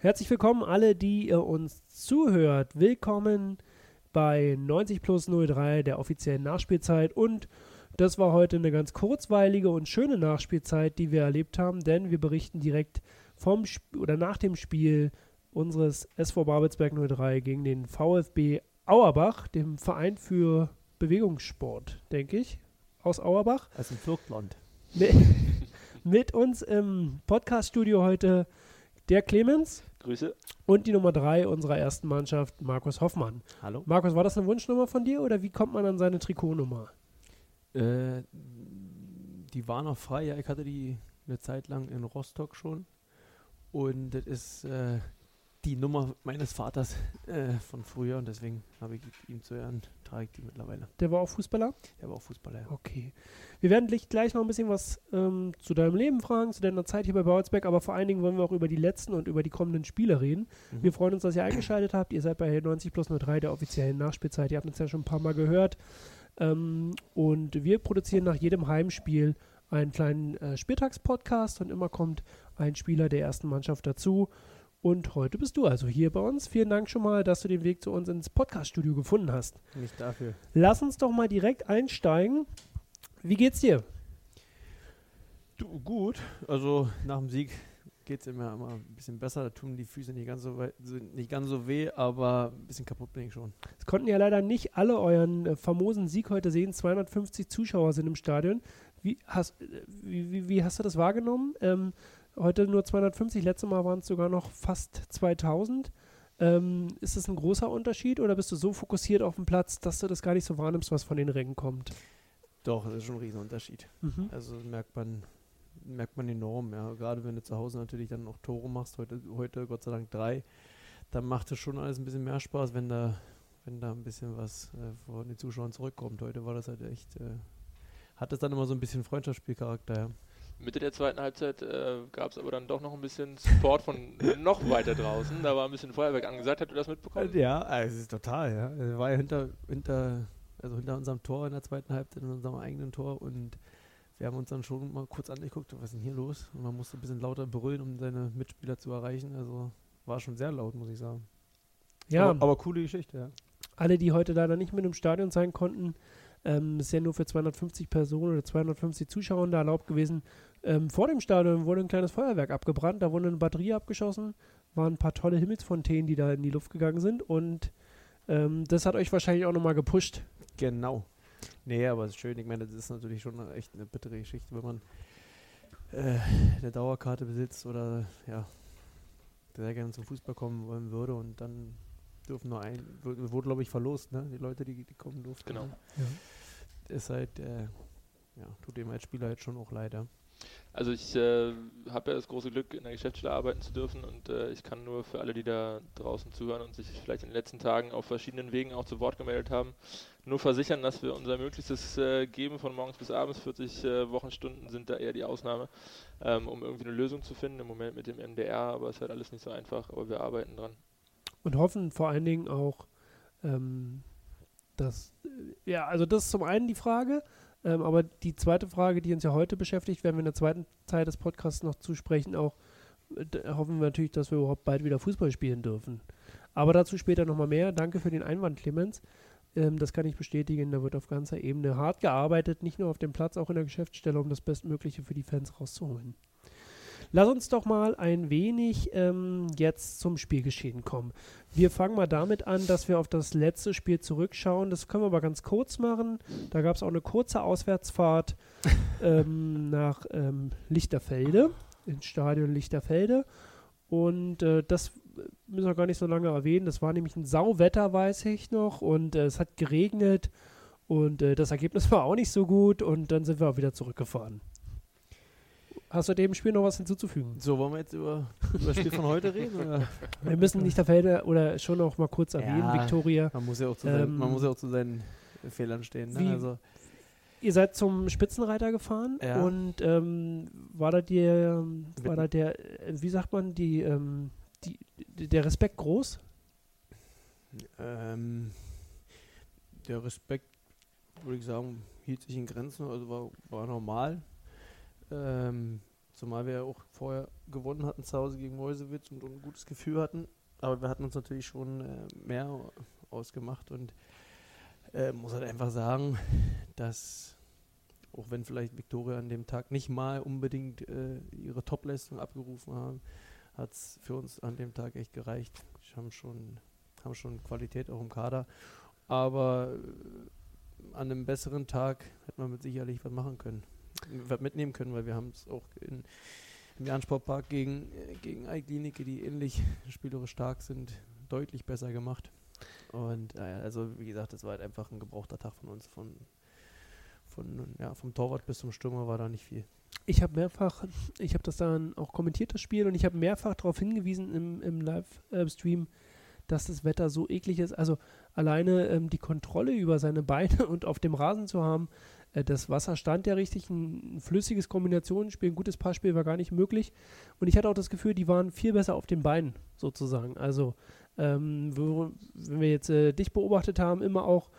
Herzlich willkommen alle, die ihr uns zuhört. Willkommen bei 90 plus 03 der offiziellen Nachspielzeit und das war heute eine ganz kurzweilige und schöne Nachspielzeit, die wir erlebt haben, denn wir berichten direkt vom Sp oder nach dem Spiel unseres SV Babelsberg 03 gegen den VfB Auerbach, dem Verein für Bewegungssport, denke ich, aus Auerbach. Aus dem Vogtland. Mit, mit uns im Podcaststudio heute der Clemens. Grüße. Und die Nummer drei unserer ersten Mannschaft, Markus Hoffmann. Hallo. Markus, war das eine Wunschnummer von dir oder wie kommt man an seine Trikotnummer? Äh, die war noch frei, ja, ich hatte die eine Zeit lang in Rostock schon. Und das ist äh, die Nummer meines Vaters äh, von früher und deswegen habe ich ihm zu Ehren, ich die mittlerweile. Der war auch Fußballer? Der war auch Fußballer, ja. Okay. Wir werden gleich, gleich noch ein bisschen was ähm, zu deinem Leben fragen, zu deiner Zeit hier bei Babelsberg, aber vor allen Dingen wollen wir auch über die letzten und über die kommenden Spiele reden. Mhm. Wir freuen uns, dass ihr eingeschaltet habt. Ihr seid bei 90 plus 03 der offiziellen Nachspielzeit. Ihr habt uns ja schon ein paar Mal gehört. Ähm, und wir produzieren nach jedem Heimspiel einen kleinen äh, Spieltagspodcast und immer kommt ein Spieler der ersten Mannschaft dazu. Und heute bist du also hier bei uns. Vielen Dank schon mal, dass du den Weg zu uns ins Podcaststudio gefunden hast. Nicht dafür. Lass uns doch mal direkt einsteigen. Wie geht's dir? Du, gut. Also nach dem Sieg geht es immer, immer ein bisschen besser. Da tun die Füße nicht ganz so, weit, nicht ganz so weh, aber ein bisschen kaputt bin ich schon. Es konnten ja leider nicht alle euren äh, famosen Sieg heute sehen. 250 Zuschauer sind im Stadion. Wie hast, äh, wie, wie, wie hast du das wahrgenommen? Ähm, heute nur 250, letztes Mal waren es sogar noch fast 2000. Ähm, ist das ein großer Unterschied oder bist du so fokussiert auf dem Platz, dass du das gar nicht so wahrnimmst, was von den Rängen kommt? Doch, das ist schon ein Riesenunterschied. Mhm. Also das merkt man, merkt man enorm, ja. Gerade wenn du zu Hause natürlich dann noch Tore machst, heute, heute Gott sei Dank drei, dann macht es schon alles ein bisschen mehr Spaß, wenn da, wenn da ein bisschen was äh, von den Zuschauern zurückkommt. Heute war das halt echt, äh, hat es dann immer so ein bisschen Freundschaftsspielcharakter, ja. Mitte der zweiten Halbzeit äh, gab es aber dann doch noch ein bisschen Support von noch weiter draußen. Da war ein bisschen Feuerwerk angesagt. Hast du das mitbekommen? Ja, es ist total, ja. Er war ja hinter, hinter, also hinter unserem Tor in der zweiten Halbzeit, in unserem eigenen Tor und wir haben uns dann schon mal kurz angeguckt, was ist denn hier los? Und man musste ein bisschen lauter brüllen, um seine Mitspieler zu erreichen. Also war schon sehr laut, muss ich sagen. Ja, Aber, aber coole Geschichte, ja. alle, die heute leider nicht mit im Stadion sein konnten, ähm, ist ja nur für 250 Personen oder 250 Zuschauer da erlaubt gewesen. Ähm, vor dem Stadion wurde ein kleines Feuerwerk abgebrannt, da wurde eine Batterie abgeschossen, waren ein paar tolle Himmelsfontänen, die da in die Luft gegangen sind und ähm, das hat euch wahrscheinlich auch nochmal gepusht. Genau. Nee, aber es ist schön. Ich meine, das ist natürlich schon echt eine bittere Geschichte, wenn man äh, eine Dauerkarte besitzt oder ja, sehr gerne zum Fußball kommen wollen würde und dann dürfen nur ein, wurde, glaube ich verlost, ne? Die Leute, die, die kommen durften. Genau. ne? Ist halt, äh, ja, tut dem als Spieler halt schon auch leid, ja. Also ich äh, habe ja das große Glück, in der Geschäftsstelle arbeiten zu dürfen und äh, ich kann nur für alle, die da draußen zuhören und sich vielleicht in den letzten Tagen auf verschiedenen Wegen auch zu Wort gemeldet haben, nur versichern, dass wir unser Möglichstes äh, geben von morgens bis abends. 40 äh, Wochenstunden sind da eher die Ausnahme, ähm, um irgendwie eine Lösung zu finden. Im Moment mit dem MDR, aber es ist halt alles nicht so einfach, aber wir arbeiten dran. Und hoffen vor allen Dingen auch, ähm, dass, äh, ja, also das ist zum einen die Frage, ähm, aber die zweite Frage, die uns ja heute beschäftigt, werden wir in der zweiten Teil des Podcasts noch zusprechen, auch äh, hoffen wir natürlich, dass wir überhaupt bald wieder Fußball spielen dürfen. Aber dazu später nochmal mehr. Danke für den Einwand, Clemens. Ähm, das kann ich bestätigen. Da wird auf ganzer Ebene hart gearbeitet, nicht nur auf dem Platz, auch in der Geschäftsstelle, um das Bestmögliche für die Fans rauszuholen. Lass uns doch mal ein wenig ähm, jetzt zum Spielgeschehen kommen. Wir fangen mal damit an, dass wir auf das letzte Spiel zurückschauen. Das können wir aber ganz kurz machen. Da gab es auch eine kurze Auswärtsfahrt ähm, nach ähm, Lichterfelde, ins Stadion Lichterfelde. Und äh, das müssen wir gar nicht so lange erwähnen. Das war nämlich ein Sauwetter, weiß ich noch. Und äh, es hat geregnet. Und äh, das Ergebnis war auch nicht so gut. Und dann sind wir auch wieder zurückgefahren. Hast du dem Spiel noch was hinzuzufügen? So, wollen wir jetzt über, über das Spiel von heute reden? Oder? Wir müssen Lichterfelde oder schon noch mal kurz erwähnen, Ja. Viktoria. Man, muss ja auch zu seinen, man Ähm, muss ja auch zu seinen Fehlern stehen. Ne? Also, Ihr seid zum Spitzenreiter gefahren Ja. und ähm, war da der, war da der, wie sagt man, die, ähm, die, die- der Respekt groß? Ähm, der Respekt, würde ich sagen, hielt sich in Grenzen, also war, war normal. Ähm, Zumal wir ja auch vorher gewonnen hatten zu Hause gegen Mäusewitz und ein gutes Gefühl hatten. Aber wir hatten uns natürlich schon äh, mehr ausgemacht und äh, muss halt einfach sagen, dass auch wenn vielleicht Viktoria an dem Tag nicht mal unbedingt äh, ihre Topleistung abgerufen haben, hat es für uns an dem Tag echt gereicht. Wir haben schon, haben schon Qualität auch im Kader. Aber äh, an einem besseren Tag hätte man mit sicherlich was machen können, was mitnehmen können, weil wir haben es auch in, im Jahn-Sportpark gegen, äh, gegen Eiklinike, die ähnlich spielerisch stark sind, deutlich besser gemacht. Und äh, also wie gesagt, das war halt einfach ein gebrauchter Tag von uns. Von, von, ja, vom Torwart bis zum Stürmer war da nicht viel. Ich habe mehrfach, ich habe das dann auch kommentiert, das Spiel, und ich habe mehrfach darauf hingewiesen im, im Livestream, dass das Wetter so eklig ist. Also alleine ähm, die Kontrolle über seine Beine und auf dem Rasen zu haben, äh, das Wasser stand ja richtig, ein, ein flüssiges Kombinationsspiel, ein gutes Passspiel war gar nicht möglich. Und ich hatte auch das Gefühl, die waren viel besser auf den Beinen sozusagen. Also ähm, wo, wenn wir jetzt äh, dich beobachtet haben, immer auch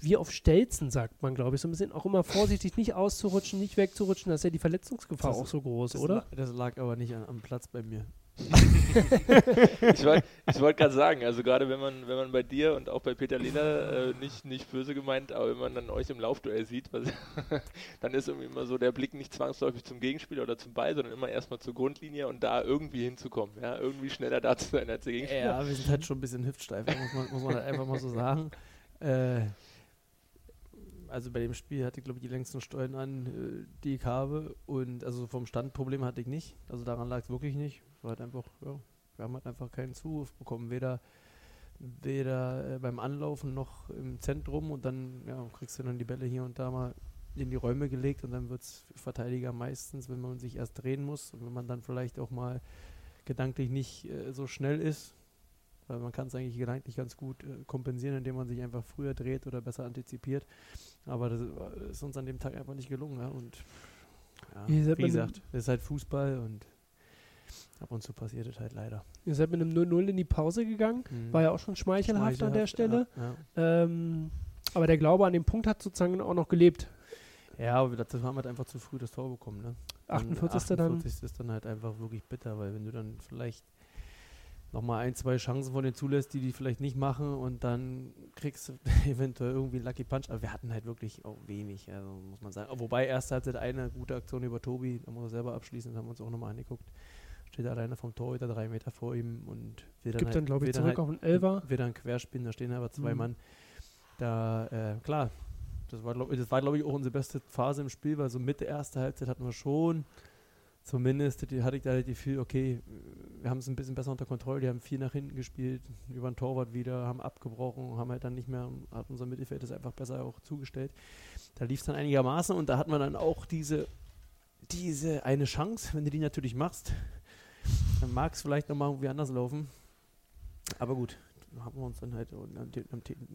wie auf Stelzen, sagt man, glaube ich, so ein bisschen auch immer vorsichtig, nicht auszurutschen, nicht wegzurutschen, da ist ja die Verletzungsgefahr Das- auch so groß, Das, oder? la- das lag aber nicht an, am Platz bei mir. Ich wollte wollt gerade sagen, also gerade wenn man, wenn man bei dir und auch bei Peter Lehner, äh, nicht, nicht böse gemeint, aber wenn man dann euch im Laufduell sieht, was, dann ist irgendwie immer so der Blick nicht zwangsläufig zum Gegenspieler oder zum Ball, sondern immer erstmal zur Grundlinie und da irgendwie hinzukommen, ja, irgendwie schneller da zu sein als der Gegenspieler. Ja, wir sind halt schon ein bisschen hüftsteif, muss man, muss man halt einfach mal so sagen. Äh, also bei dem Spiel hatte ich, glaube ich, die längsten Stollen an, äh, die ich habe. Und also vom Standproblem hatte ich nicht. Also daran lag es wirklich nicht. War halt einfach, ja, wir haben halt einfach keinen Zuruf bekommen. Weder, weder äh, beim Anlaufen noch im Zentrum. Und dann ja, kriegst du dann die Bälle hier und da mal in die Räume gelegt. Und dann wird es Verteidiger meistens, wenn man sich erst drehen muss. Und wenn man dann vielleicht auch mal gedanklich nicht äh, so schnell ist, weil man kann es eigentlich gedanklich ganz gut äh, kompensieren, indem man sich einfach früher dreht oder besser antizipiert. Aber das äh, ist uns an dem Tag einfach nicht gelungen. Ja? Und ja, wie gesagt, das ist halt Fußball und ab und zu passiert es halt leider. Ihr seid mit einem 0-0 in die Pause gegangen, Mhm. war ja auch schon schmeichelhaft an der Stelle. Ja. Ähm, aber der Glaube an den Punkt hat sozusagen auch noch gelebt. ja aber dazu haben wir halt einfach zu früh das Tor bekommen. Ne? Dann 48. dann. 48 ist dann halt einfach wirklich bitter, weil wenn du dann vielleicht nochmal ein, zwei Chancen von denen zulässt, die die vielleicht nicht machen und dann kriegst du eventuell irgendwie einen Lucky Punch. Aber wir hatten halt wirklich auch wenig, also muss man sagen. Wobei erste Halbzeit eine gute Aktion über Tobi, da muss er selber abschließen, das haben wir uns auch nochmal angeguckt. Steht alleine vom Torhüter drei Meter vor ihm und will dann Gibt halt, dann, glaube ich, zurück halt auf den Elfer. wird dann querspinnen, da stehen aber zwei Mhm. Mann. Da, äh, klar, das war, glaube glaub ich, auch unsere beste Phase im Spiel, weil so Mitte erste Halbzeit hatten wir schon, zumindest hatte ich da das Gefühl, okay, wir haben es ein bisschen besser unter Kontrolle, die haben viel nach hinten gespielt, über den Torwart wieder, haben abgebrochen, haben halt dann nicht mehr, hat unser Mittelfeld das einfach besser auch zugestellt. Da lief es dann einigermaßen und da hat man dann auch diese, diese eine Chance, wenn du die natürlich machst, dann mag es vielleicht nochmal irgendwie anders laufen. Aber gut, haben wir uns dann halt an dem,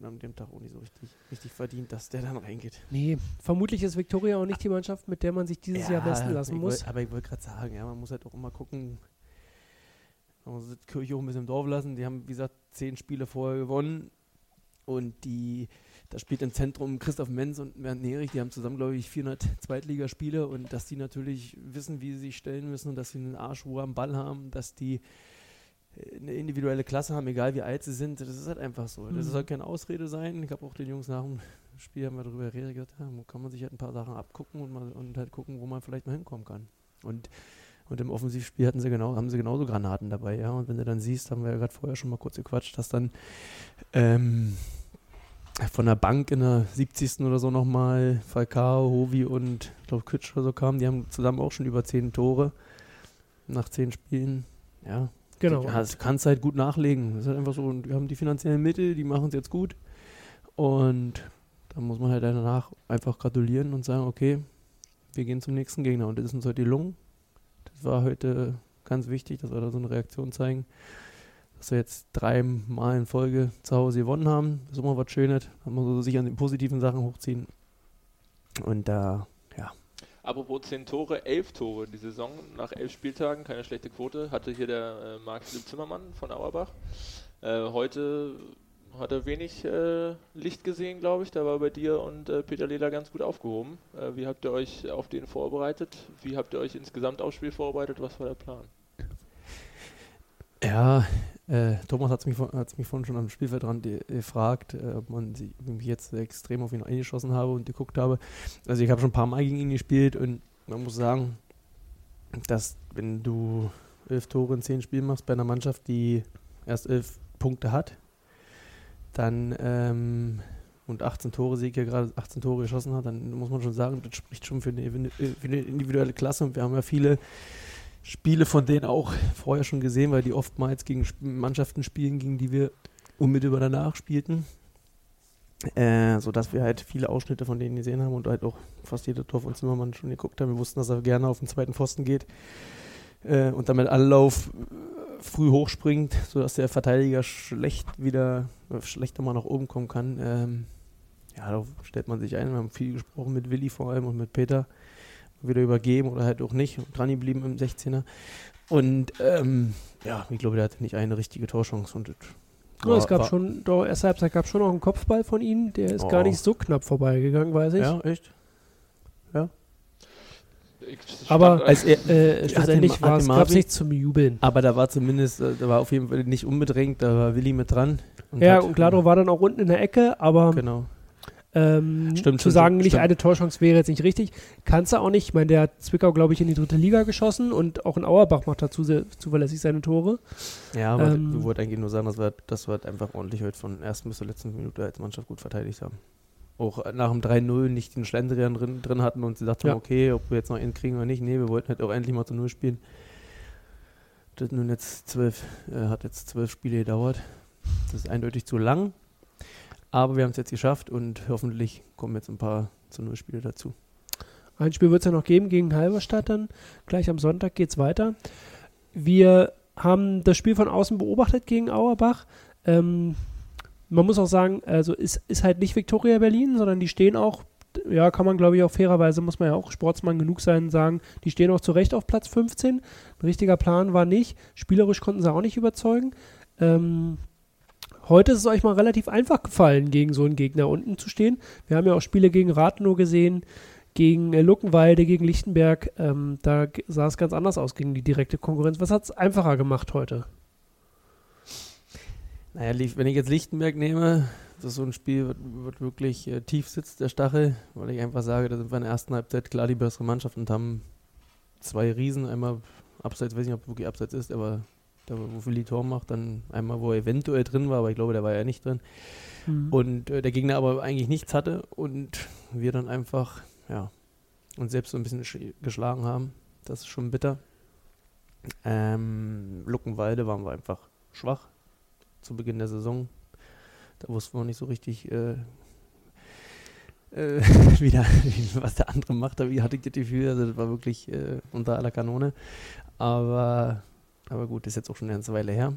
an dem, Tag auch nicht so richtig, richtig verdient, dass der dann reingeht. Nee, vermutlich ist Viktoria auch nicht die Mannschaft, mit der man sich dieses Jahr messen lassen muss. Wollt, aber ich wollte gerade sagen, ja, man muss halt auch immer gucken, man muss die Kirche auch ein bisschen im Dorf lassen. Die haben, wie gesagt, zehn Spiele vorher gewonnen und die, da spielt im Zentrum Christoph Menz und Bernd Nerich, die haben zusammen, glaube ich, 400 Zweitligaspiele und dass die natürlich wissen, wie sie sich stellen müssen und dass sie einen Arschruhe am Ball haben, dass die eine individuelle Klasse haben, egal wie alt sie sind, das ist halt einfach so. Das Mhm. soll keine Ausrede sein. Ich habe auch den Jungs nach dem Spiel haben wir darüber geredet, gesagt, ja, kann man sich halt ein paar Sachen abgucken und, mal, und halt gucken, wo man vielleicht mal hinkommen kann. Und, und im Offensivspiel hatten sie genau, haben sie genauso Granaten dabei, ja. Und wenn du dann siehst, haben wir ja gerade vorher schon mal kurz gequatscht, dass dann ähm, von der Bank in der 70. oder so nochmal Falcao, Hovi und ich glaube Kütsch oder so kamen, die haben zusammen auch schon über zehn Tore nach zehn Spielen. Ja, genau. ja, das kannst halt gut nachlegen. Das ist halt einfach so, und wir haben die finanziellen Mittel, die machen es jetzt gut. Und da muss man halt danach einfach gratulieren und sagen, okay, wir gehen zum nächsten Gegner. Und das ist uns heute gelungen. Das war heute ganz wichtig, dass wir da so eine Reaktion zeigen. Dass wir jetzt dreimal in Folge zu Hause gewonnen haben. Das ist immer was Schönes. Da muss man so sich an den positiven Sachen hochziehen. Und da, Apropos 10 Tore, 11 Tore die Saison nach 11 Spieltagen, keine schlechte Quote, hatte hier der äh, Marc Philipp Zimmermann von Auerbach. Äh, heute hat er wenig äh, Licht gesehen, glaube ich. Da war bei dir und äh, Peter Lehler ganz gut aufgehoben. Äh, wie habt ihr euch auf den vorbereitet? Wie habt ihr euch insgesamt aufs Spiel vorbereitet? Was war der Plan? Ja, äh, Thomas hat mich, mich vorhin schon am Spielfeldrand gefragt, äh, ob man sich jetzt extrem auf ihn eingeschossen habe und geguckt habe. Also ich habe schon ein paar Mal gegen ihn gespielt und man muss sagen, dass wenn du elf Tore in zehn Spielen machst bei einer Mannschaft, die erst elf Punkte hat, dann ähm, und 18 Tore Sieg ja gerade 18 Tore geschossen hat, dann muss man schon sagen, das spricht schon für eine, für eine individuelle Klasse und wir haben ja viele Spiele von denen auch vorher schon gesehen, weil die oftmals gegen Mannschaften spielen, gegen die wir unmittelbar danach spielten. Äh, sodass wir halt viele Ausschnitte von denen gesehen haben und halt auch fast jeder Tor von Zimmermann schon geguckt haben. Wir wussten, dass er gerne auf den zweiten Pfosten geht äh, und damit Anlauf äh, früh hochspringt, sodass der Verteidiger schlecht wieder, äh, schlechter mal nach oben kommen kann. Ähm, ja, da stellt man sich ein. Wir haben viel gesprochen mit Willi vor allem und mit Peter. Wieder übergeben oder halt auch nicht. Dran geblieben im 16er. Und ähm, ja, ich glaube, der hatte nicht eine richtige Torchance. Und ja, es gab schon, doch, erste Halbzeit gab schon noch einen Kopfball von ihnen. Der ist oh. gar nicht so knapp vorbeigegangen, weiß ich. Ja, echt? Ja. Aber als er, äh, schlussendlich war es gab nichts zum Jubeln. Aber da war zumindest, äh, da war auf jeden Fall nicht unbedrängt, da war Willi mit dran. Und ja, und Glado war dann auch unten in der Ecke, aber genau. Ähm, stimmt, zu sagen, stimmt. nicht eine Torchance wäre jetzt nicht richtig. Kannst du auch nicht. Ich meine, der hat Zwickau, glaube ich, in die dritte Liga geschossen und auch in Auerbach macht dazu sehr zuverlässig seine Tore. Ja, aber ähm, ich wollte eigentlich nur sagen, dass wir, dass wir einfach ordentlich heute von ersten bis zur letzten Minute als Mannschaft gut verteidigt haben. Auch nach dem 3-0 nicht den Schlendrian drin, drin hatten und sie dachten, ja. okay, ob wir jetzt noch einen kriegen oder nicht. Nee, wir wollten halt auch endlich mal zu Null spielen. Das nun jetzt zwölf, äh, hat jetzt zwölf Spiele gedauert. Das ist eindeutig zu lang. Aber wir haben es jetzt geschafft und hoffentlich kommen jetzt ein paar zu Null Spiele dazu. Ein Spiel wird es ja noch geben gegen Halberstadt dann. Gleich am Sonntag geht es weiter. Wir haben das Spiel von außen beobachtet gegen Auerbach. Ähm, man muss auch sagen, also ist, ist halt nicht Viktoria Berlin, sondern die stehen auch, ja, kann man glaube ich auch fairerweise, muss man ja auch Sportsmann genug sein, sagen, die stehen auch zu Recht auf Platz 15. Ein richtiger Plan war nicht. Spielerisch konnten sie auch nicht überzeugen. Ähm, Heute ist es euch mal relativ einfach gefallen, gegen so einen Gegner unten zu stehen. Wir haben ja auch Spiele gegen Rathenow gesehen, gegen äh, Luckenwalde, gegen Lichtenberg. Ähm, da sah es ganz anders aus gegen die direkte Konkurrenz. Was hat es einfacher gemacht heute? Naja, wenn ich jetzt Lichtenberg nehme, das ist so ein Spiel, wird, wirklich äh, tief sitzt, der Stachel, weil ich einfach sage, da sind wir in der ersten Halbzeit klar die bessere Mannschaft und haben zwei Riesen, einmal abseits, weiß nicht, ob wirklich abseits ist, aber da, wo Willi Tor macht, dann einmal, wo er eventuell drin war, aber ich glaube, der war ja nicht drin. Mhm. Und äh, der Gegner aber eigentlich nichts hatte und wir dann einfach, ja, uns selbst so ein bisschen geschlagen haben. Das ist schon bitter. Ähm, Luckenwalde waren wir einfach schwach zu Beginn der Saison. Da wussten wir nicht so richtig, äh, äh, wieder, was der andere macht. Da hatte ich das Gefühl, also das war wirklich äh, unter aller Kanone. Aber aber gut, ist jetzt auch schon eine ganze Weile her.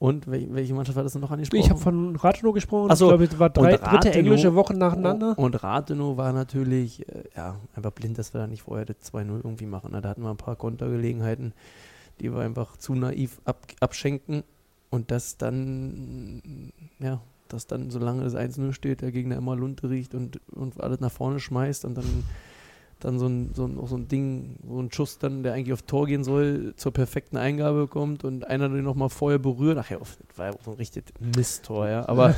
Und welche Mannschaft hat das noch angesprochen? Ich habe von Rathenow gesprochen. Achso, ich glaube, es war drei, dritte englische Wochen nacheinander. Und Rathenow war natürlich äh, ja, einfach blind, dass wir da nicht vorher das 2-0 irgendwie machen. Da hatten wir ein paar Kontergelegenheiten, die wir einfach zu naiv ab, abschenken. Und das dann, ja, dass dann, solange das 1-0 steht, der Gegner immer Lunte riecht und, und alles nach vorne schmeißt und dann dann so ein, so, ein, so ein Ding, so ein Schuss dann, der eigentlich auf Tor gehen soll, zur perfekten Eingabe kommt und einer den nochmal vorher berührt. Ach ja, das war ja auch so ein richtig Misttor, ja. Aber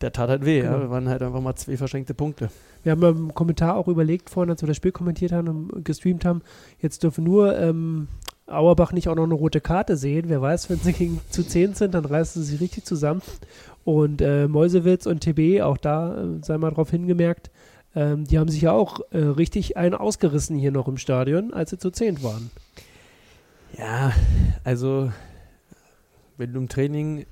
der tat halt weh, genau. ja. Wir waren halt einfach mal zwei verschenkte Punkte. Wir haben im Kommentar auch überlegt, vorhin, als wir das Spiel kommentiert haben und gestreamt haben, jetzt dürfen nur ähm, Auerbach nicht auch noch eine rote Karte sehen. Wer weiß, wenn sie gegen zu 10 sind, dann reißen sie sich richtig zusammen. Und äh, Mäusewitz und TB, auch da äh, sei mal drauf hingemerkt, ähm, die haben sich ja auch äh, richtig einen ausgerissen hier noch im Stadion, als sie zu zehnt waren. Ja, also wenn du im Training,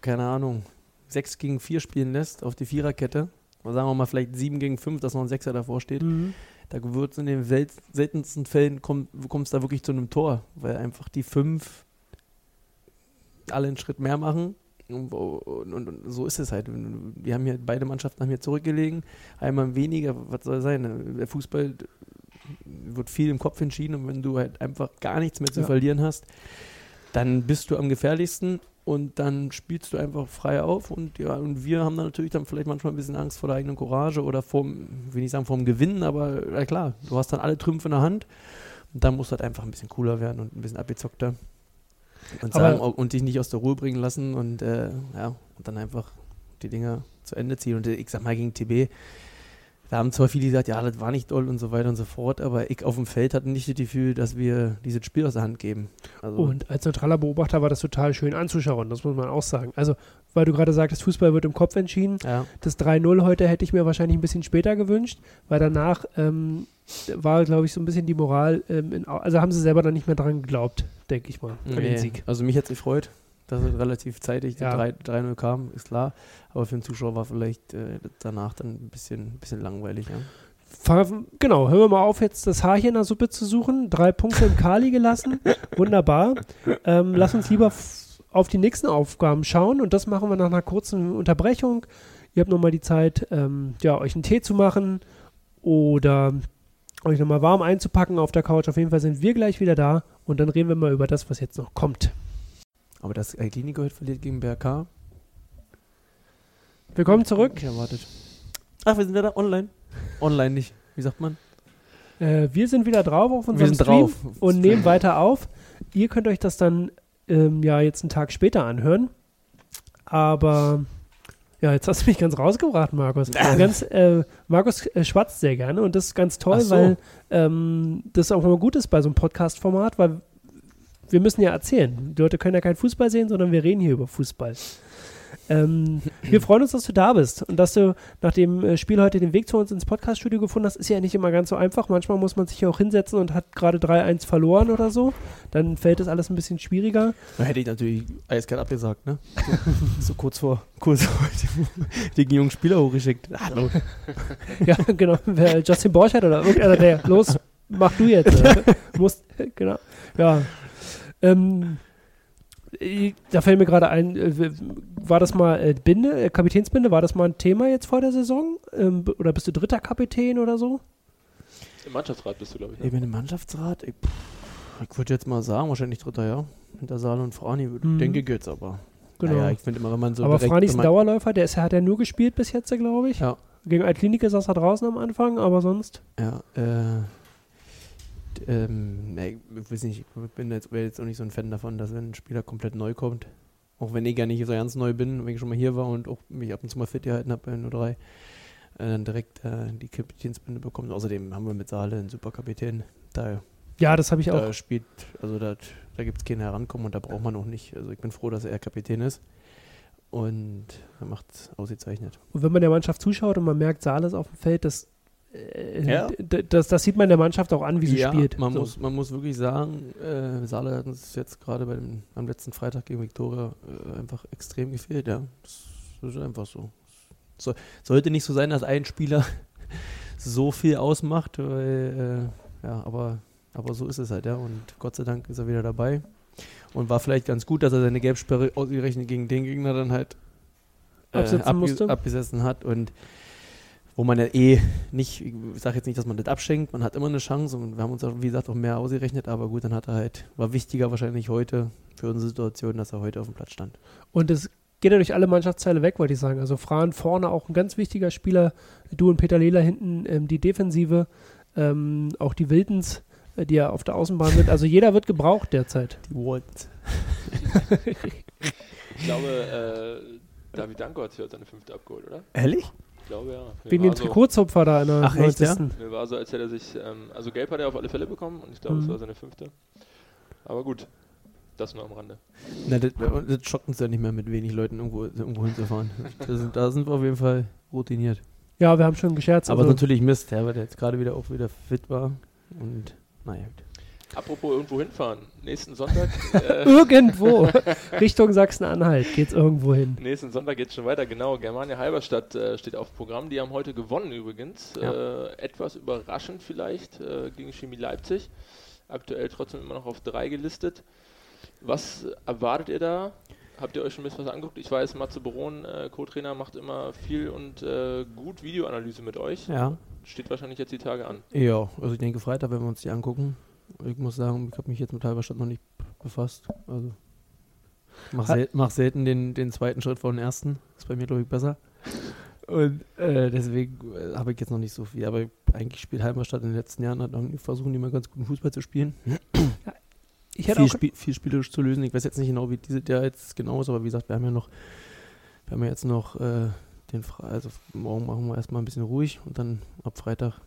keine Ahnung, 6 gegen 4 spielen lässt auf die Viererkette, oder sagen wir mal vielleicht 7 gegen 5, dass noch ein Sechser davor steht, mhm. da wird es in den seltensten Fällen, komm, kommst da wirklich zu einem Tor, weil einfach die 5 alle einen Schritt mehr machen und, und, und, so ist es halt. Wir haben hier, beide Mannschaften haben hier zurückgelegen. Einmal weniger, was soll sein? Der Fußball wird viel im Kopf entschieden und wenn du halt einfach gar nichts mehr zu ja. verlieren hast, dann bist du am gefährlichsten und dann spielst du einfach frei auf und ja, und wir haben dann natürlich dann vielleicht manchmal ein bisschen Angst vor der eigenen Courage oder vorm, will ich sagen, vorm Gewinnen, aber ja klar, du hast dann alle Trümpfe in der Hand und dann musst du halt einfach ein bisschen cooler werden und ein bisschen abgezockter und, sagen, und dich nicht aus der Ruhe bringen lassen und äh, ja, und dann einfach die Dinge zu Ende ziehen. Und äh, ich sag mal gegen TB, da haben zwar viele gesagt, ja, das war nicht doll und so weiter und so fort, aber ich auf dem Feld hatte nicht das Gefühl, dass wir dieses Spiel aus der Hand geben. Also, Und als neutraler Beobachter war das total schön anzuschauen, das muss man auch sagen. Also, weil du gerade sagtest, Fußball wird im Kopf entschieden. ja, Das 3-0 heute hätte ich mir wahrscheinlich ein bisschen später gewünscht, weil danach ähm, war, glaube ich, so ein bisschen die Moral, ähm, in, also haben sie selber dann nicht mehr dran geglaubt, denke ich mal, an den nee, Sieg. also mich hat es gefreut, dass es relativ zeitig die Ja. 3 3-0 kam, ist klar. Aber für den Zuschauer war vielleicht äh, danach dann ein bisschen, ein bisschen langweilig. Ja. Genau, hören wir mal auf, jetzt das Haarchen in der Suppe zu suchen. Drei Punkte im Kali gelassen. Wunderbar. Ähm, lass uns lieber auf die nächsten Aufgaben schauen und das machen wir nach einer kurzen Unterbrechung. Ihr habt nochmal die Zeit, ähm, ja, euch einen Tee zu machen oder euch nochmal warm einzupacken auf der Couch. Auf jeden Fall sind wir gleich wieder da und dann reden wir mal über das, was jetzt noch kommt. Aber dass Kliniker heute verliert gegen BRK, Willkommen zurück. Ich erwartet. Ach, wir sind wieder da online. Online nicht. Wie sagt man? Äh, wir sind wieder drauf auf unserem wir sind Stream. drauf. und nehmen weiter auf. Ihr könnt euch das dann ähm, ja jetzt einen Tag später anhören. Aber ja, jetzt hast du mich ganz rausgebracht, Markus. ganz, äh, Markus äh, schwatzt sehr gerne und das ist ganz toll, so. weil ähm, das auch immer gut ist bei so einem Podcast-Format, weil wir müssen ja erzählen. Die Leute können ja kein Fußball sehen, sondern wir reden hier über Fußball. Ähm, wir freuen uns, dass du da bist und dass du nach dem äh, Spiel heute den Weg zu uns ins Podcaststudio gefunden hast. Ist ja nicht immer ganz so einfach. Manchmal muss man sich ja auch hinsetzen und hat gerade 3-1 verloren oder so. Dann fällt das alles ein bisschen schwieriger. Da hätte ich natürlich eiskalt abgesagt, ne? So, so kurz vor, kurz vor die jungen Spieler hochgeschickt. Hallo. ja, genau. Wer Justin Borchardt oder irgendeiner, der, los, mach du jetzt. Äh, musst, genau. Ja. Ähm, äh, da fällt mir gerade ein, äh, war das mal äh, Binde, Kapitänsbinde, war das mal ein Thema jetzt vor der Saison? Ähm, oder bist du dritter Kapitän oder so? Im Mannschaftsrat bist du, glaube ich. Ich Ne? bin im Mannschaftsrat. Ich, ich würde jetzt mal sagen, wahrscheinlich dritter Jahr. Hinter Saal und Frani. Mhm. Denke ich jetzt aber. Genau. Naja, ich finde immer, wenn man so Aber direkt, Frani ist ein Dauerläufer, der ist, hat er nur gespielt bis jetzt, glaube ich. Ja. Gegen Altklinike saß er draußen am Anfang, aber sonst. Ja, äh, ähm, ich weiß nicht, ich bin jetzt, wäre jetzt auch nicht so ein Fan davon, dass wenn ein Spieler komplett neu kommt, auch wenn ich gar nicht so ganz neu bin, wenn ich schon mal hier war und auch mich ab und zu mal fit gehalten habe bei 03, äh, dann direkt äh, die Kapitänsbinde bekommt. Außerdem haben wir mit Saale einen super Kapitän. Da, Ja, das habe ich auch. da spielt, also da, da gibt es kein Herankommen und da braucht man auch nicht. Also ich bin froh, dass er Kapitän ist. Und er macht es ausgezeichnet. Und wenn man der Mannschaft zuschaut und man merkt, Saal ist auf dem Feld, das, Ja. d- das, das sieht man der Mannschaft auch an, wie sie ja, spielt. Man, So. muss, man muss wirklich sagen, äh, Saale hat uns jetzt gerade am letzten Freitag gegen Viktoria äh, einfach extrem gefehlt. Ja. Das, ist einfach so. so. Sollte nicht so sein, dass ein Spieler so viel ausmacht, weil, äh, ja, aber, aber so ist es halt, ja. Und Gott sei Dank ist er wieder dabei. Und war vielleicht ganz gut, dass er seine Gelbsperre ausgerechnet gegen den Gegner dann halt äh, abgesessen hat und wo man ja eh nicht, ich sage jetzt nicht, dass man das abschenkt, man hat immer eine Chance und wir haben uns auch, wie gesagt, auch mehr ausgerechnet, aber gut, dann hat er halt, war wichtiger wahrscheinlich heute für unsere Situation, dass er heute auf dem Platz stand. Und es geht ja durch alle Mannschaftsteile weg, wollte ich sagen. Also Fran vorne auch ein ganz wichtiger Spieler. Du und Peter Lehler hinten ähm, die Defensive. Ähm, auch die Wildens, äh, die ja auf der Außenbahn sind. Also jeder wird gebraucht derzeit. Die Walls. Ich glaube, äh, David Danko hat sich heute seine fünfte abgeholt, oder? Ehrlich? Ich glaube, ja. Mir Wegen dem so- Trikotzupfer da in der Ach, echt, ja? 90. Mir war so, als hätte er sich, ähm, also Gelb hat er auf alle Fälle bekommen und ich glaube, es Mhm. war seine fünfte. Aber gut, das nur am Rande. Na, das, das schockt uns ja nicht mehr, mit wenig Leuten irgendwo, irgendwo hinzufahren. Da sind, da sind wir auf jeden Fall routiniert. Ja, wir haben schon gescherzt. Aber also, natürlich Mist, ja, weil der jetzt gerade wieder auch wieder fit war und naja, gut. Apropos irgendwo hinfahren. Nächsten Sonntag, äh, irgendwo Richtung Sachsen-Anhalt geht's irgendwo hin. nächsten Sonntag geht es schon weiter. Genau, Germania Halberstadt äh, steht auf Programm. Die haben heute gewonnen übrigens. Ja. Äh, etwas überraschend vielleicht äh, gegen Chemie Leipzig. Aktuell trotzdem immer noch auf drei gelistet. Was erwartet ihr da? Habt ihr euch schon ein bisschen was angeguckt? Ich weiß, Matze Baron, äh, Co-Trainer, macht immer viel und äh, gut Videoanalyse mit euch. Ja, Steht wahrscheinlich jetzt die Tage an. ja, also ich denke Freitag werden wir uns die angucken. Ich muss sagen, ich habe mich jetzt mit Halberstadt noch nicht befasst. Also mach, sel mach selten den, den zweiten Schritt vor den ersten. Ist bei mir, glaube ich, besser. Und äh, deswegen äh, habe ich jetzt noch nicht so viel. Aber eigentlich spielt Halberstadt in den letzten Jahren, hat irgendwie versuchen die mal ganz guten Fußball zu spielen. Ich hätte viel, auch Spiel, viel spielerisch zu lösen. Ich weiß jetzt nicht genau, wie diese der jetzt genau ist, aber wie gesagt, wir haben ja noch, wir haben ja jetzt noch äh, den Fre also morgen machen wir erstmal ein bisschen ruhig und dann ab Freitag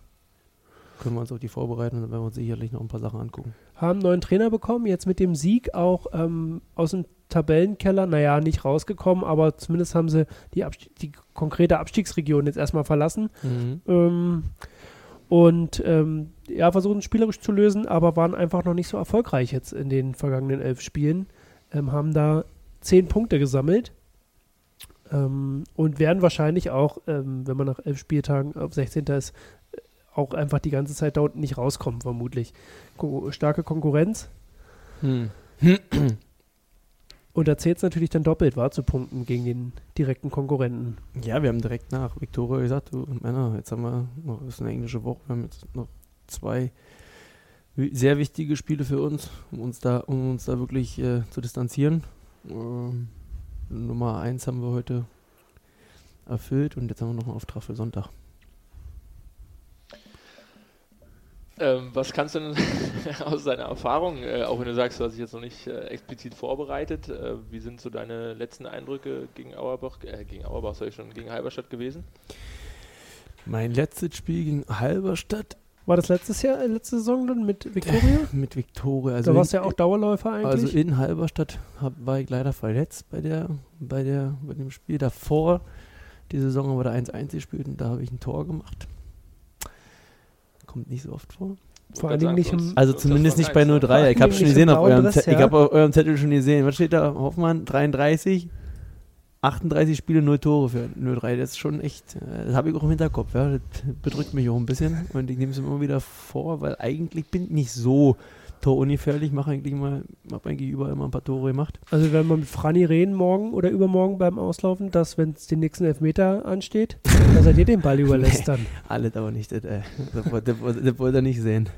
können wir uns auf die vorbereiten und dann werden wir uns sicherlich noch ein paar Sachen angucken. haben neuen Trainer bekommen, jetzt mit dem Sieg auch ähm, aus dem Tabellenkeller, naja, nicht rausgekommen, aber zumindest haben sie die, Abstieg, die konkrete Abstiegsregion jetzt erstmal verlassen. Ähm, und ähm, ja, versuchen spielerisch zu lösen, aber waren einfach noch nicht so erfolgreich jetzt in den vergangenen elf Spielen. Ähm, haben da zehn Punkte gesammelt ähm, und werden wahrscheinlich auch, ähm, wenn man nach elf Spieltagen auf 16. ist, auch einfach die ganze Zeit da unten nicht rauskommen, vermutlich. Ko starke Konkurrenz. Hm. Und da zählt es natürlich dann doppelt, war zu punkten gegen den direkten Konkurrenten. Ja, wir haben direkt nach Victoria gesagt, du Männer, jetzt haben wir noch, ist eine englische Woche, wir haben jetzt noch zwei sehr wichtige Spiele für uns, um uns da, um uns da wirklich äh, zu distanzieren. Ähm, Nummer eins haben wir heute erfüllt und jetzt haben wir noch einen Auftrag für Sonntag. Ähm, was kannst du denn aus deiner Erfahrung, äh, auch wenn du sagst, du hast dich jetzt noch nicht äh, explizit vorbereitet, äh, wie sind so deine letzten Eindrücke gegen Auerbach, äh, gegen Auerbach soll ich schon, gegen Halberstadt gewesen? Mein letztes Spiel gegen Halberstadt War das letztes Jahr, äh, letzte Saison dann mit Victoria? mit Victoria. Also da warst du ja auch Dauerläufer eigentlich. Also in Halberstadt hab, war ich leider verletzt bei der, bei der, bei dem Spiel davor. Die Saison haben wir da 1-1 gespielt und da habe ich ein Tor gemacht. Kommt nicht so oft vor. Vor allen Dingen nicht im, Also zumindest nicht bei 03. Ich habe schon gesehen auf eurem, Dress, ich ja. habe auf eurem Zettel schon gesehen. Was steht da? Hoffmann 33, 38 Spiele, 0 Tore für 03. Das ist schon echt, äh, das habe ich auch im Hinterkopf. Ja. Das bedrückt mich auch ein bisschen und ich nehme es immer wieder vor, weil eigentlich bin ich nicht so torungefährlich. Mache eigentlich mal, habe eigentlich überall immer ein paar Tore gemacht. Also wenn wir mit Franny reden morgen oder übermorgen beim Auslaufen, dass wenn es den nächsten Elfmeter ansteht, dass er dir den Ball überlässt dann. Alles aber nicht, das, äh, das, wollt- das, wollt- das wollt ihr nicht sehen.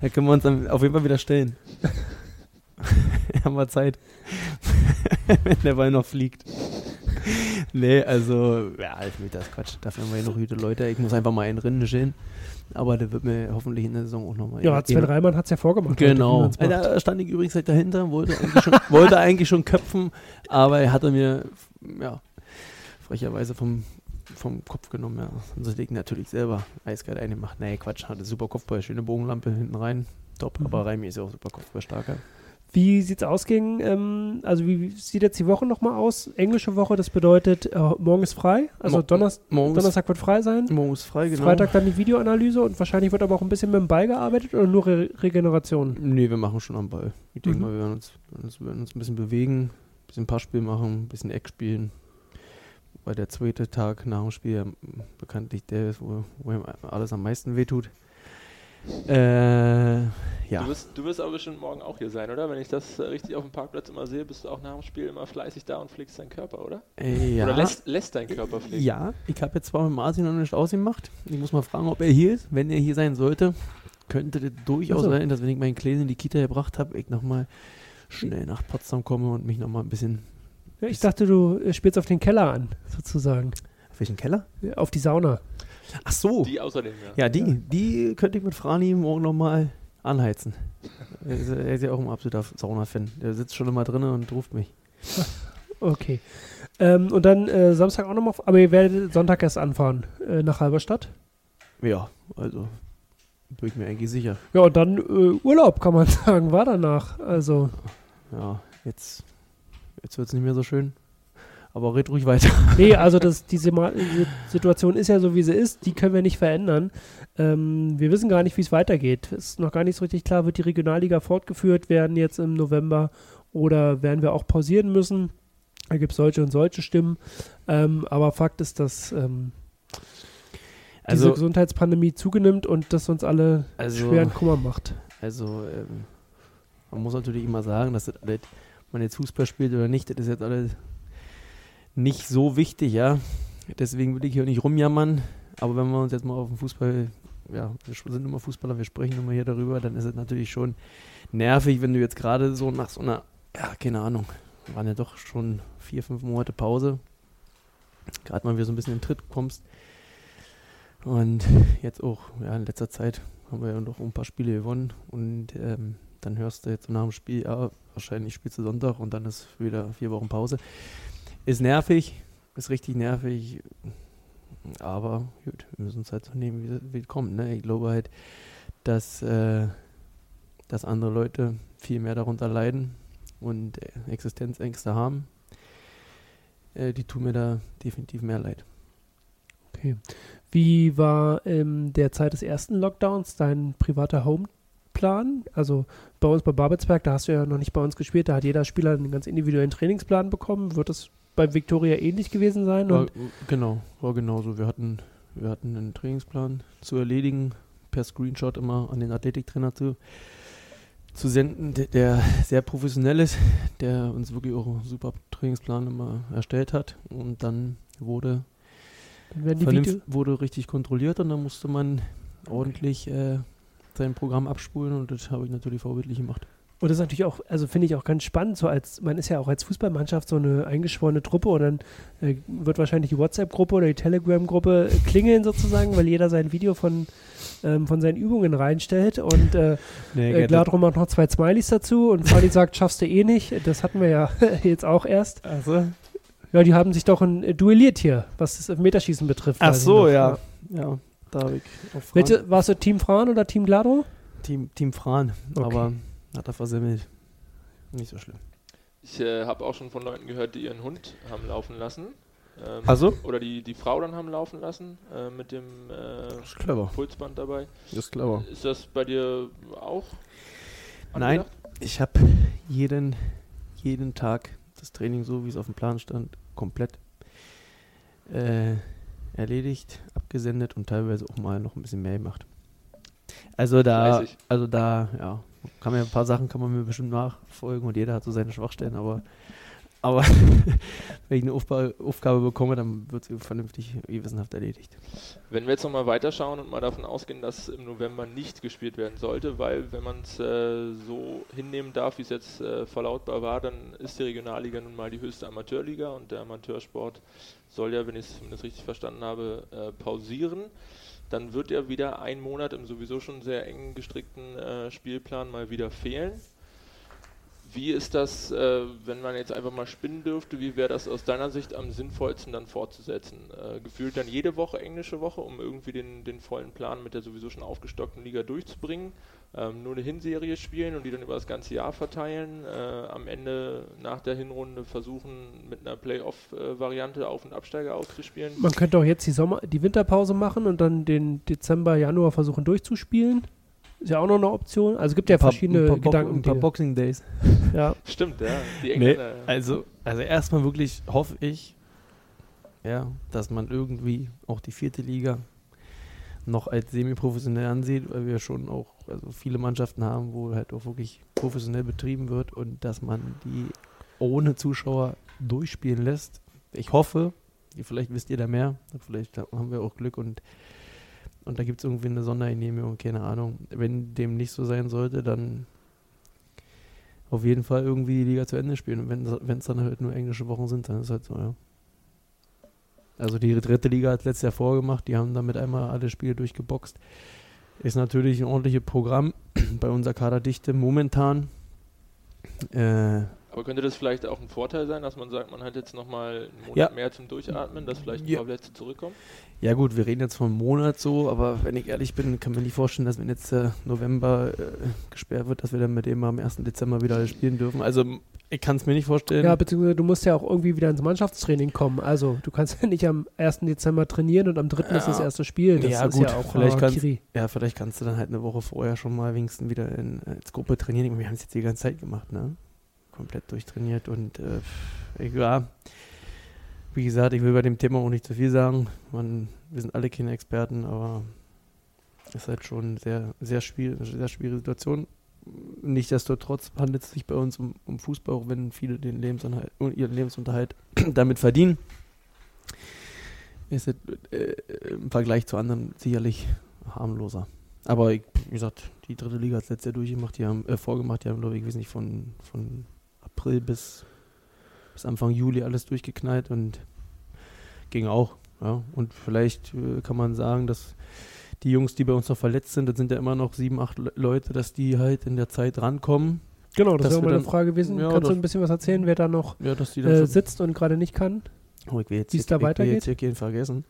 da können wir uns dann auf jeden Fall wieder stellen. Haben wir Zeit. Wenn der Ball noch fliegt. Nee, also, ja, Elfmeter ist Quatsch. Dafür haben wir ja noch gute Leute. Ich muss einfach mal einen Rinnen stehen. Aber der wird mir hoffentlich in der Saison auch nochmal. Ja, Sven Reimann hat es ja vorgemacht. Genau. Da stand ich übrigens gleich dahinter, wollte eigentlich, schon, wollte eigentlich schon köpfen, aber er hatte mir, ja, frecherweise vom, vom Kopf genommen, ja. Und so liegt natürlich selber eiskalt eingemacht. Nee, Quatsch, hatte super Kopfball, schöne Bogenlampe hinten rein. Top, Mhm. aber Reimi ist ja auch super Kopfball starker. Wie sieht's aus gegen, ähm, also wie sieht jetzt die Woche nochmal aus? Englische Woche, das bedeutet, äh, morgen ist frei, also Mo- Donnerstag, Morgens, Donnerstag wird frei sein. morgen ist frei, genau. Freitag dann die Videoanalyse und wahrscheinlich wird aber auch ein bisschen mit dem Ball gearbeitet oder nur Re Regeneration? Nee, wir machen schon am Ball. Ich denke Mhm. mal, wir werden, uns, wir werden uns- wir werden uns ein bisschen bewegen, ein bisschen Passspiel machen, ein bisschen Eck spielen. Weil der zweite Tag nach dem Spiel ja bekanntlich der ist, wo, wo ihm alles am meisten wehtut. Äh, ja. Du, wirst, du wirst aber bestimmt morgen auch hier sein, oder? Wenn ich das äh, richtig auf dem Parkplatz immer sehe, bist du auch nach dem Spiel immer fleißig da und pflegst deinen Körper, oder? Äh, ja. Oder lässt, lässt deinen Körper pflegen? ja, ich habe jetzt zwar mit Martin noch nicht ausgemacht. Ich muss mal fragen, ob er hier ist. Wenn er hier sein sollte, könnte das durchaus so. sein, dass wenn ich meinen Kleinen in die Kita gebracht habe, ich nochmal schnell nach Potsdam komme und mich nochmal ein bisschen. Ja, ich dachte, du äh, spielst auf den Keller an, sozusagen. Auf welchen Keller? Ja, Auf die Sauna. Ach so. Die außerdem, ja. Ja, die, die könnte ich mit Frani morgen nochmal anheizen. er, ist, er ist ja auch ein absoluter Sauna-Fan. Der sitzt schon immer drin und ruft mich. Okay. Ähm, und dann äh, Samstag auch nochmal, aber ihr werdet Sonntag erst anfahren äh, nach Halberstadt. Ja, also bin ich mir eigentlich sicher. Ja, und dann äh, Urlaub, kann man sagen, war danach. Also, Ja, jetzt, jetzt wird es nicht mehr so schön. Aber red ruhig weiter. nee, also das, diese die Situation ist ja so, wie sie ist. Die können wir nicht verändern. Ähm, wir wissen gar nicht, wie es weitergeht. Ist noch gar nicht so richtig klar, wird die Regionalliga fortgeführt werden jetzt im November oder werden wir auch pausieren müssen. Da gibt es solche und solche Stimmen. Ähm, aber Fakt ist, dass ähm, diese Also, Gesundheitspandemie zugenimmt und das uns alle also, schweren Kummer macht. also ähm, man muss natürlich immer sagen, dass das man jetzt Fußball spielt oder nicht, das ist jetzt alles nicht so wichtig, ja. Deswegen will ich hier nicht rumjammern. Aber wenn wir uns jetzt mal auf den Fußball ja, wir sind immer Fußballer, wir sprechen immer hier darüber, dann ist es natürlich schon nervig, wenn du jetzt gerade so nach so einer, ja, keine Ahnung, waren ja doch schon vier, fünf Monate Pause, gerade mal wieder so ein bisschen in den Tritt kommst. Und jetzt auch, ja, in letzter Zeit haben wir ja noch ein paar Spiele gewonnen und ähm, dann hörst du jetzt nach dem Spiel, ja, wahrscheinlich spielst du Sonntag und dann ist wieder vier Wochen Pause. Ist nervig, ist richtig nervig, aber gut, wir müssen es halt so nehmen, wie es kommt. Ne? Ich glaube halt, dass, äh, dass andere Leute viel mehr darunter leiden und äh, Existenzängste haben. Äh, die tun mir da definitiv mehr leid. Okay. Wie war in der Zeit des ersten Lockdowns dein privater Homeplan? Also bei uns bei Babelsberg, da hast du ja noch nicht bei uns gespielt, da hat jeder Spieler einen ganz individuellen Trainingsplan bekommen. Wird das bei Victoria ähnlich gewesen sein? War, genau, war genauso. Wir hatten, wir hatten einen Trainingsplan zu erledigen, per Screenshot immer an den Athletiktrainer zu, zu senden, der, der sehr professionell ist, der uns wirklich auch einen super Trainingsplan immer erstellt hat. Und dann wurde, dann wurde richtig kontrolliert und dann musste man ordentlich äh, sein Programm abspulen und das habe ich natürlich vorbildlich gemacht. Und das ist natürlich auch, also finde ich auch ganz spannend, so als, man ist ja auch als Fußballmannschaft so eine eingeschworene Truppe und dann äh, wird wahrscheinlich die WhatsApp-Gruppe oder die Telegram-Gruppe klingeln sozusagen, weil jeder sein Video von, ähm, von seinen Übungen reinstellt und äh, nee, äh, Gladrum macht noch zwei Smileys dazu und Fadi sagt, schaffst du eh nicht. Das hatten wir ja jetzt auch erst. Also. Ja, die haben sich doch ein, äh, duelliert hier, was das Meterschießen betrifft. Ach so, ja. ja. da habe ich Welche, Warst du Team Fran oder Team Gladrum? Team, Team Fran, okay. aber hat er versemmelt. Nicht so schlimm. Ich äh, habe auch schon von Leuten gehört, die ihren Hund haben laufen lassen. Ähm, also? Oder die, die Frau dann haben laufen lassen äh, mit dem äh, Pulsband dabei. Das ist clever. Ist das bei dir auch? Nein, ich habe jeden, jeden Tag das Training so, wie es auf dem Plan stand, komplett äh, erledigt, abgesendet und teilweise auch mal noch ein bisschen mehr gemacht. Also da, also da, ja, kann mir ein paar Sachen kann man mir bestimmt nachfolgen und jeder hat so seine Schwachstellen, aber, aber wenn ich eine Aufgabe, Aufgabe bekomme, dann wird sie vernünftig gewissenhaft erledigt. Wenn wir jetzt nochmal weiterschauen und mal davon ausgehen, dass im November nicht gespielt werden sollte, weil wenn man es äh, so hinnehmen darf, wie es jetzt äh, verlautbar war, dann ist die Regionalliga nun mal die höchste Amateurliga und der Amateursport soll ja, wenn ich es richtig verstanden habe, äh, pausieren dann wird ja wieder ein Monat im sowieso schon sehr eng gestrickten äh, Spielplan mal wieder fehlen. Wie ist das, äh, wenn man jetzt einfach mal spinnen dürfte, wie wäre das aus deiner Sicht am sinnvollsten dann fortzusetzen? Äh, gefühlt dann jede Woche englische Woche, um irgendwie den, den vollen Plan mit der sowieso schon aufgestockten Liga durchzubringen? ähm, nur eine Hinserie spielen und die dann über das ganze Jahr verteilen. Äh, am Ende nach der Hinrunde versuchen, mit einer Playoff-Variante Auf- und Absteiger auszuspielen. Man könnte auch jetzt die, Sommer die Winterpause machen und dann den Dezember, Januar versuchen durchzuspielen. Ist ja auch noch eine Option. Also es gibt ja paar, verschiedene ein paar Gedanken. Ein paar Boxing Days. ja. Stimmt, ja. Die Engländer. Nee, also, also erstmal wirklich hoffe ich, ja, dass man irgendwie auch die vierte Liga noch als semi-professionell ansieht, weil wir schon auch also viele Mannschaften haben, wo halt auch wirklich professionell betrieben wird und dass man die ohne Zuschauer durchspielen lässt. Ich hoffe, vielleicht wisst ihr da mehr, vielleicht haben wir auch Glück und, und da gibt es irgendwie eine Sondergenehmigung, keine Ahnung. Wenn dem nicht so sein sollte, dann auf jeden Fall irgendwie die Liga zu Ende spielen. Und wenn es dann halt nur englische Wochen sind, dann ist halt so, ja. Also die dritte Liga hat letztes Jahr vorgemacht, die haben damit einmal alle Spiele durchgeboxt. Ist natürlich ein ordentliches Programm bei unserer Kaderdichte momentan. Äh, aber könnte das vielleicht auch ein Vorteil sein, dass man sagt, man hat jetzt nochmal einen Monat ja. mehr zum Durchatmen, dass vielleicht ein ja. paar Plätze zurückkommen? Ja gut, wir reden jetzt von einem Monat so, aber wenn ich ehrlich bin, kann man nicht vorstellen, dass wenn jetzt äh, November äh, gesperrt wird, dass wir dann mit dem am 1. Dezember wieder spielen dürfen. Also ich kann es mir nicht vorstellen. Ja, beziehungsweise du musst ja auch irgendwie wieder ins Mannschaftstraining kommen. Also du kannst ja nicht am 1. Dezember trainieren und am 3. Ja. ist das erste Spiel. Das ja, ist gut. ja auch vielleicht kannst, Ja, vielleicht kannst du dann halt eine Woche vorher schon mal wenigstens wieder in, als Gruppe trainieren. Wir haben es jetzt die ganze Zeit gemacht, ne? Komplett durchtrainiert und äh, ja, wie gesagt, ich will bei dem Thema auch nicht zu viel sagen. Man, wir sind alle keine Experten, aber es ist halt schon sehr, sehr, schwierig, eine sehr schwierige Situation Nichtsdestotrotz handelt es sich bei uns um, um Fußball, auch wenn viele den Lebensunterhalt, ihren Lebensunterhalt damit verdienen. Ist es äh, im Vergleich zu anderen sicherlich harmloser. Aber wie gesagt, die dritte Liga hat letztes Jahr durchgemacht, die haben äh, vorgemacht, die haben, glaube ich, weiß von, von April bis, bis Anfang Juli alles durchgeknallt und ging auch. Ja. Und vielleicht äh, kann man sagen, dass die Jungs, die bei uns noch verletzt sind, das sind ja immer noch sieben, acht Leute, dass die halt in der Zeit rankommen. Genau, das wäre meine Frage gewesen. Ja, Kannst du ein bisschen was erzählen, wer da noch ja, äh, sitzt und gerade nicht kann? Oh, ich will jetzt, Wie es da ich, weitergeht? Ich will jetzt hier vergessen.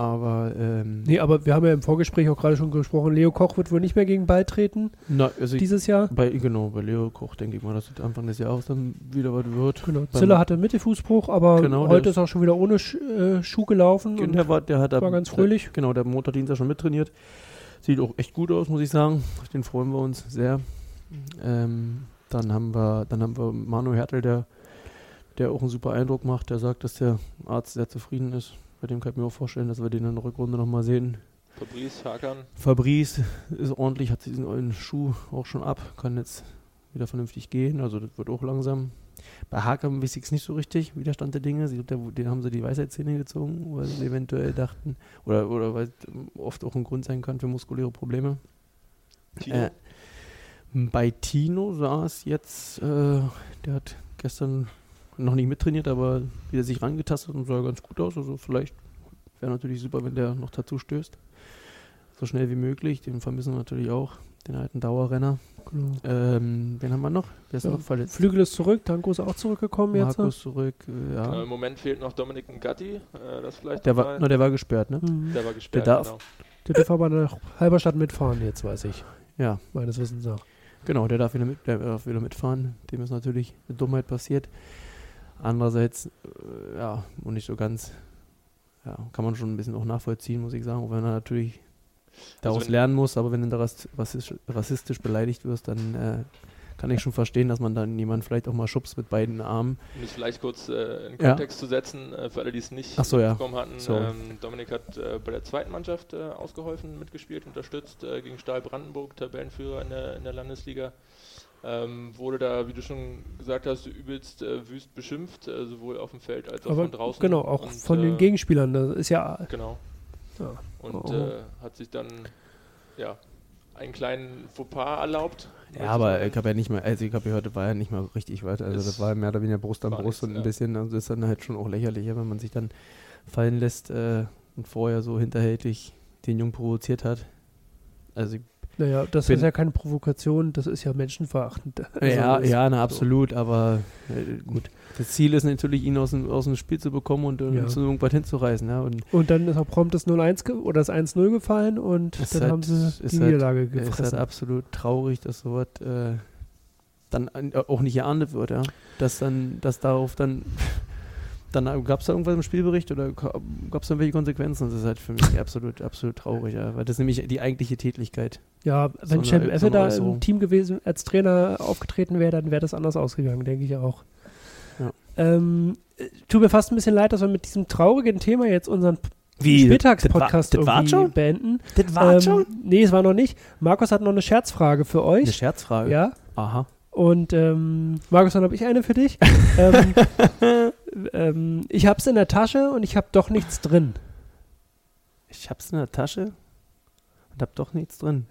Aber, ähm, Nee, aber wir haben ja im Vorgespräch auch gerade schon gesprochen, Leo Koch wird wohl nicht mehr gegen beitreten na, also dieses Jahr. Bei, genau, bei Leo Koch denke ich mal, dass es Anfang des Jahres dann wieder was wird. Genau. Ziller hatte Mittelfußbruch, aber Genau, heute ist- auch schon wieder ohne Sch äh, Schuh gelaufen. Und Und der war, der hat war am- ganz fröhlich. Der, genau, der Montagdienst schon mittrainiert. Sieht auch echt gut aus, muss ich sagen. Auf den freuen wir uns sehr. Ähm, dann haben wir, dann haben wir Manu Hertel, der, der auch einen super Eindruck macht. Der sagt, dass der Arzt sehr zufrieden ist. Bei dem kann ich mir auch vorstellen, dass wir den in der Rückrunde nochmal sehen. Fabrice, Hakan. Fabrice ist ordentlich, hat diesen neuen Schuh auch schon ab, kann jetzt wieder vernünftig gehen, also das wird auch langsam. Bei Hakan weiß ich es nicht so richtig, wie der Dinge. Sie, den haben sie die Weisheitszähne gezogen, weil sie eventuell dachten, oder, oder weil es oft auch ein Grund sein kann für muskuläre Probleme. Tino. Äh, bei Tino sah es jetzt, äh, der hat gestern noch nicht mittrainiert, aber wieder sich rangetastet und sah ganz gut aus. Also vielleicht wäre natürlich super, wenn der noch dazu stößt. So schnell wie möglich. Den vermissen wir natürlich auch, den alten Dauerrenner. Genau. Ähm, wen haben wir noch? Wer ist Ja, noch verletzt? Flügel ist zurück, Danko ist auch zurückgekommen jetzt. Markus zurück, äh, ja. Genau, Im Moment fehlt noch Dominik Ngatti. Äh, das vielleicht Der war, mal. na, der war gesperrt, ne? Mhm. der war gesperrt. darf. Genau. Der darf aber nach Halberstadt mitfahren jetzt, weiß ich. Ja, Meines Wissens nach. genau, der darf wieder, mit, der darf wieder mitfahren. Dem ist natürlich eine Dummheit passiert. Andererseits, äh, ja, und nicht so ganz, ja, kann man schon ein bisschen auch nachvollziehen, muss ich sagen, auch wenn er natürlich daraus wenn- lernen muss, aber wenn du da ras- rassistisch, rassistisch beleidigt wirst, dann äh, kann ich schon verstehen, dass man dann jemanden vielleicht auch mal schubst mit beiden Armen. Um das vielleicht kurz äh, in Ja. Kontext zu setzen, äh, für alle, die es nicht Ach so, ja. bekommen hatten. Sorry. Ähm, Dominik hat äh, bei der zweiten Mannschaft äh, ausgeholfen, mitgespielt, unterstützt äh, gegen Stahl Brandenburg, Tabellenführer in der, in der Landesliga. Ähm, wurde da, wie du schon gesagt hast, übelst äh, wüst beschimpft, äh, sowohl auf dem Feld als auch Aber von draußen. genau, auch Und, von äh, den Gegenspielern. Das ist ja. Genau. ja. Und Oh. äh, hat sich dann ja einen kleinen Fauxpas erlaubt. Ja, aber ich habe ja nicht mal, also ich habe ja heute war ja nicht mal richtig weit, also das war mehr oder weniger Brust an Brust nichts, und ein ja. bisschen, also das ist dann halt schon auch lächerlicher, wenn man sich dann fallen lässt äh, und vorher so hinterhältig den Jungen provoziert hat. Also ich Naja, das Bin- ist ja keine Provokation, das ist ja menschenverachtend. Also ja, das- ja, na, absolut, aber äh, gut. Das Ziel ist natürlich, ihn aus dem, aus dem Spiel zu bekommen und äh, Ja. zu irgendwas hinzureißen. Ja? Und Und dann ist auch prompt das 0-1 ge- oder das 1-0 gefallen und dann halt- haben sie die halt- Niederlage es ist halt gefressen. absolut traurig, dass sowas äh, dann an- auch nicht geahndet wird, ja. Dass dann, dass darauf dann, dann gab es da irgendwas im Spielbericht oder gab es irgendwelche Konsequenzen? Das ist halt für mich absolut, absolut traurig, ja. Weil das ist nämlich die eigentliche Tätigkeit. ja, so wenn eine- Cem so Effe eine da im Team gewesen, als Trainer aufgetreten wäre, dann wäre das anders ausgegangen, denke ich auch. Ja. Ähm, äh, tut mir fast ein bisschen leid, dass wir mit diesem traurigen Thema jetzt unseren Wie? Spieltagspodcast das war- das irgendwie beenden. Das war Ähm, schon? Nee, es war noch nicht. Markus hat noch eine Scherzfrage für Eine euch. Scherzfrage. Ja. Aha. Und ähm, Markus, dann habe ich eine für dich. ähm, ähm, ich habe es in der Tasche und ich habe doch nichts drin. Ich hab's in der Tasche und hab doch nichts drin.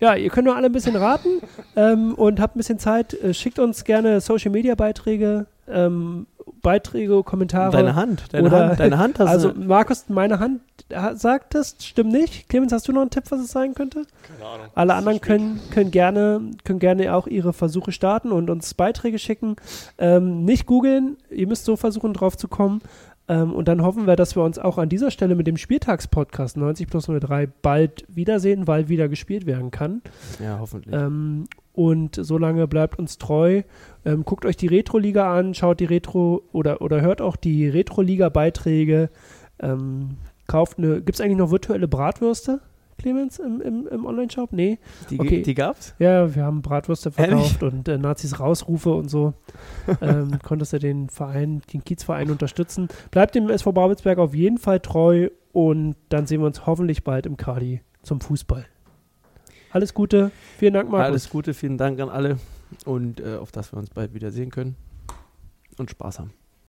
Ja, ihr könnt nur alle ein bisschen raten ähm, und habt ein bisschen Zeit. Äh, schickt uns gerne Social Media Beiträge, ähm, Beiträge, Kommentare. Deine Hand, deine Oder- Hand, deine Hand hast also du. Markus, meine Hand ha- sagt das, stimmt nicht. Clemens, hast du noch einen Tipp, was es sein könnte? Keine Ahnung. Alle anderen können, können, gerne, können gerne auch ihre Versuche starten und uns Beiträge schicken. Ähm, nicht googeln, ihr müsst so versuchen, drauf zu kommen. Ähm, und dann hoffen wir, dass wir uns auch an dieser Stelle mit dem Spieltagspodcast 90 plus 03 bald wiedersehen, weil wieder gespielt werden kann. Ja, hoffentlich. Ähm, und solange bleibt uns treu. Ähm, guckt euch die Retro-Liga an, schaut die Retro oder, oder hört auch die Retro-Liga-Beiträge. Ähm, kauft eine. Gibt es eigentlich noch virtuelle Bratwürste, Clemens, im, im, im Online-Shop? Nee. die, okay. die gab's? Ja, wir haben Bratwürste Ehrlich? verkauft und äh, Nazis Rausrufe und so. ähm, konntest du den Verein, den Kiezverein unterstützen. Bleibt dem SV Babelsberg auf jeden Fall treu und dann sehen wir uns hoffentlich bald im Kadi zum Fußball. Alles Gute. Vielen Dank, Markus. Alles Gute, vielen Dank an alle und äh, auf dass wir uns bald wieder sehen können und Spaß haben.